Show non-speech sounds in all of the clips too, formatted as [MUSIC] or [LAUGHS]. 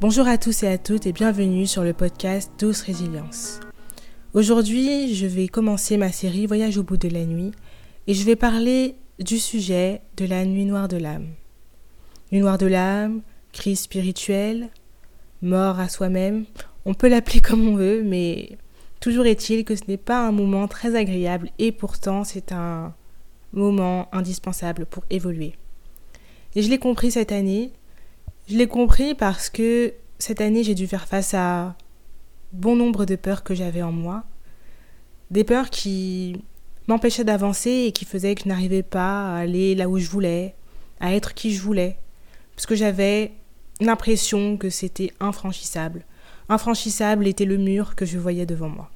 Bonjour à tous et à toutes et bienvenue sur le podcast Douce Résilience. Aujourd'hui, je vais commencer ma série Voyage au bout de la nuit et je vais parler du sujet de la nuit noire de l'âme. Nuit noire de l'âme, crise spirituelle, mort à soi-même, on peut l'appeler [LAUGHS] comme on veut, mais toujours est-il que ce n'est pas un moment très agréable et pourtant c'est un moment indispensable pour évoluer. Et je l'ai compris cette année. Je l'ai compris parce que cette année j'ai dû faire face à bon nombre de peurs que j'avais en moi. Des peurs qui m'empêchaient d'avancer et qui faisaient que je n'arrivais pas à aller là où je voulais, à être qui je voulais. Parce que j'avais l'impression que c'était infranchissable. Infranchissable était le mur que je voyais devant moi.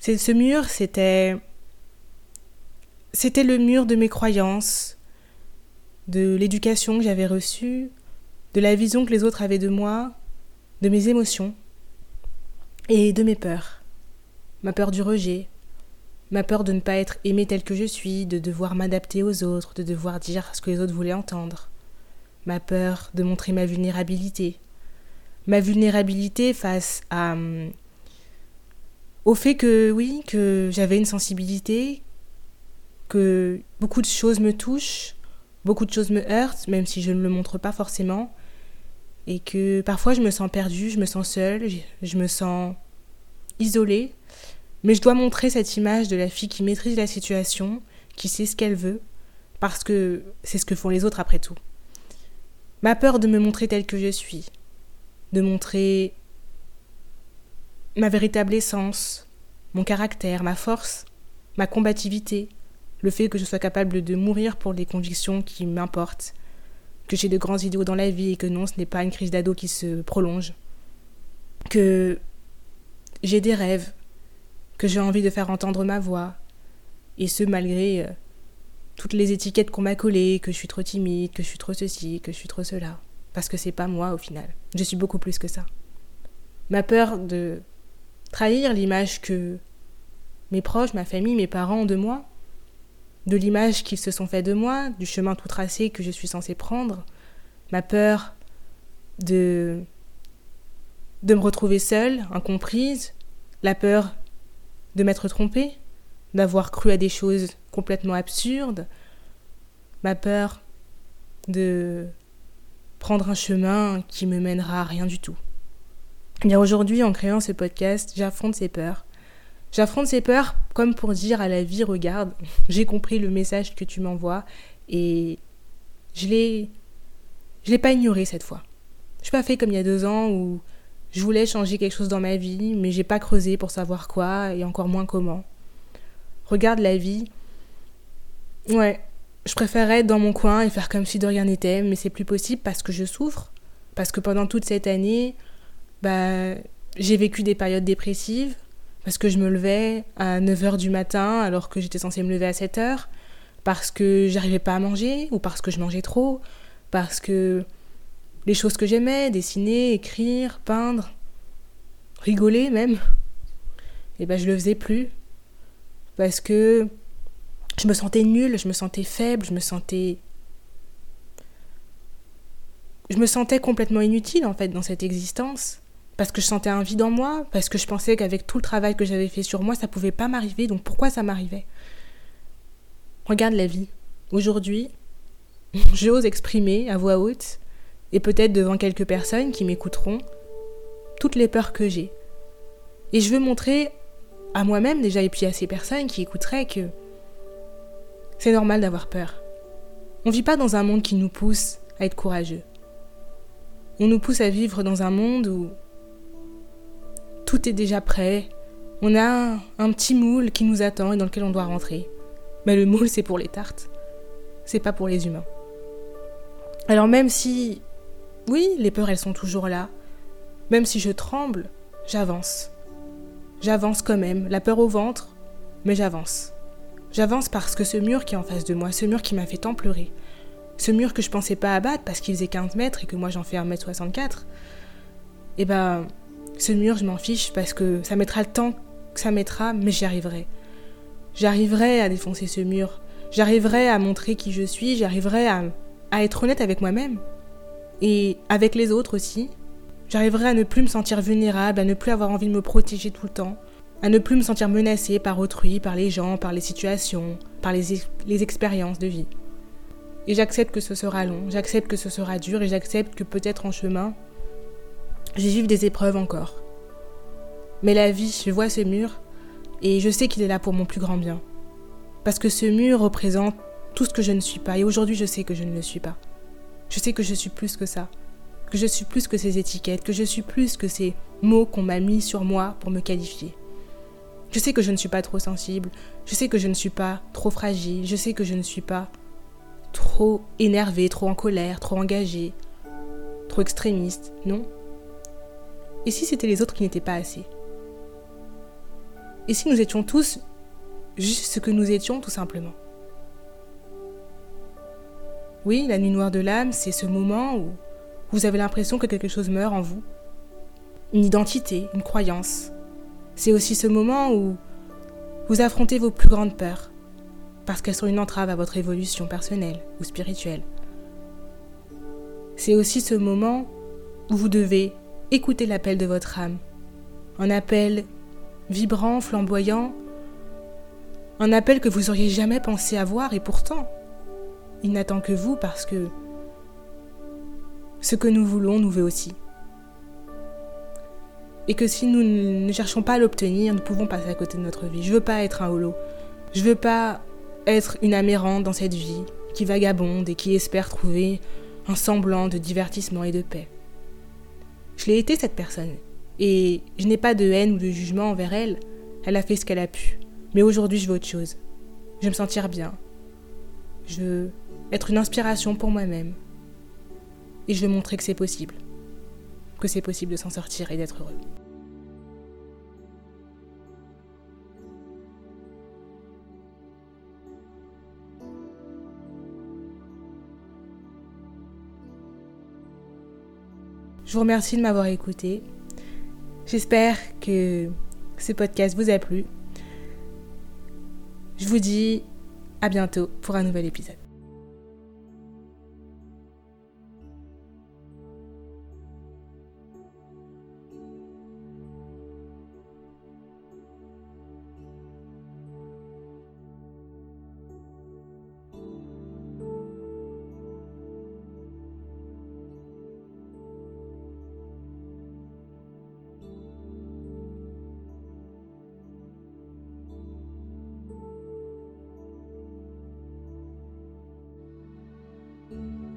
Ce mur, c'était. C'était le mur de mes croyances, de l'éducation que j'avais reçue, de la vision que les autres avaient de moi, de mes émotions et de mes peurs. Ma peur du rejet, ma peur de ne pas être aimée telle que je suis, de devoir m'adapter aux autres, de devoir dire ce que les autres voulaient entendre, ma peur de montrer ma vulnérabilité, ma vulnérabilité face à au fait que oui, que j'avais une sensibilité, que beaucoup de choses me touchent, beaucoup de choses me heurtent, même si je ne le montre pas forcément, et que parfois je me sens perdue, je me sens seule, je me sens isolée, mais je dois montrer cette image de la fille qui maîtrise la situation, qui sait ce qu'elle veut, parce que c'est ce que font les autres après tout. Ma peur de me montrer telle que je suis, de montrer ma véritable essence, mon caractère, ma force, ma combativité, le fait que je sois capable de mourir pour les convictions qui m'importent, que j'ai de grands idéaux dans la vie et que non, ce n'est pas une crise d'ado qui se prolonge, que j'ai des rêves, que j'ai envie de faire entendre ma voix, et ce malgré euh, toutes les étiquettes qu'on m'a collées, que je suis trop timide, que je suis trop ceci, que je suis trop cela, parce que c'est pas moi au final. Je suis beaucoup plus que ça. Ma peur de trahir l'image que mes proches, ma famille, mes parents ont de moi, de l'image qu'ils se sont fait de moi, du chemin tout tracé que je suis censée prendre, ma peur de de me retrouver seule, incomprise, la peur de m'être trompée, d'avoir cru à des choses complètement absurdes, ma peur de prendre un chemin qui me mènera à rien du tout. Et bien aujourd'hui, en créant ce podcast, j'affronte ces peurs. J'affronte ces peurs comme pour dire à la vie, regarde, [LAUGHS] j'ai compris le message que tu m'envoies et je l'ai, je l'ai pas ignoré cette fois. Je suis pas fait comme il y a deux ans où je voulais changer quelque chose dans ma vie, mais j'ai pas creusé pour savoir quoi et encore moins comment. Regarde la vie. Ouais, je préférerais être dans mon coin et faire comme si de rien n'était, mais c'est plus possible parce que je souffre, parce que pendant toute cette année, bah, j'ai vécu des périodes dépressives parce que je me levais à 9h du matin alors que j'étais censée me lever à 7h, parce que j'arrivais pas à manger ou parce que je mangeais trop, parce que les choses que j'aimais, dessiner, écrire, peindre, rigoler même, et eh ben je le faisais plus. Parce que je me sentais nulle, je me sentais faible, je me sentais je me sentais complètement inutile en fait dans cette existence parce que je sentais un vide en moi, parce que je pensais qu'avec tout le travail que j'avais fait sur moi, ça pouvait pas m'arriver, donc pourquoi ça m'arrivait? Regarde la vie. Aujourd'hui, [LAUGHS] j'ose exprimer à voix haute, et peut-être devant quelques personnes qui m'écouteront, toutes les peurs que j'ai. Et je veux montrer à moi-même déjà, et puis à ces personnes qui écouteraient que c'est normal d'avoir peur. On vit pas dans un monde qui nous pousse à être courageux. On nous pousse à vivre dans un monde où tout est déjà prêt. On a un, petit moule qui nous attend et dans lequel on doit rentrer. Mais le moule, c'est pour les tartes. C'est pas pour les humains. Alors même si, oui, les peurs, elles sont toujours là. Même si je tremble, j'avance. J'avance quand même, la peur au ventre, mais j'avance. J'avance parce que ce mur qui est en face de moi, ce mur qui m'a fait tant pleurer, ce mur que je pensais pas abattre parce qu'il faisait 15 mètres et que moi j'en fais 1m64, eh ben, ce mur, je m'en fiche parce que ça mettra le temps que ça mettra, mais j'y arriverai. J'arriverai à défoncer ce mur. J'arriverai à montrer qui je suis. J'arriverai à, à être honnête avec moi-même. Et avec les autres aussi. J'arriverai à ne plus me sentir vulnérable, à ne plus avoir envie de me protéger tout le temps, à ne plus me sentir menacée par autrui, par les gens, par les situations, par les, les expériences de vie. Et j'accepte que ce sera long, j'accepte que ce sera dur et j'accepte que peut-être en chemin, j'y vive des épreuves encore. Mais la vie, je vois ce mur et je sais qu'il est là pour mon plus grand bien. Parce que ce mur représente tout ce que je ne suis pas et aujourd'hui je sais que je ne le suis pas. Je sais que je suis plus que ça, que je suis plus que ces étiquettes, que je suis plus que ces mots qu'on m'a mis sur moi pour me qualifier. Je sais que je ne suis pas trop sensible, je sais que je ne suis pas trop fragile, je sais que je ne suis pas trop énervé, trop en colère, trop engagé, trop extrémiste, non? Et si c'était les autres qui n'étaient pas assez? Et si nous étions tous juste ce que nous étions tout simplement? Oui, la nuit noire de l'âme, c'est ce moment où vous avez l'impression que quelque chose meurt en vous. Une identité, une croyance. C'est aussi ce moment où vous affrontez vos plus grandes peurs, parce qu'elles sont une entrave à votre évolution personnelle ou spirituelle. C'est aussi ce moment où vous devez écouter l'appel de votre âme. Un appel vibrant, flamboyant, un appel que vous auriez jamais pensé avoir et pourtant, il n'attend que vous parce que ce que nous voulons nous veut aussi. Et que si nous ne cherchons pas à l'obtenir, nous pouvons passer à côté de notre vie. Je veux pas être un holo. Je veux pas être une amérante dans cette vie, qui vagabonde et qui espère trouver un semblant de divertissement et de paix. Je l'ai été cette personne, et je n'ai pas de haine ou de jugement envers elle, elle a fait ce qu'elle a pu. Mais aujourd'hui, je veux autre chose. Je veux me sentir bien. Je veux être une inspiration pour moi-même. Et je veux montrer que c'est possible. Que c'est possible de s'en sortir et d'être heureux. Je vous remercie de m'avoir écouté. J'espère que ce podcast vous a plu. Je vous dis à bientôt pour un nouvel épisode.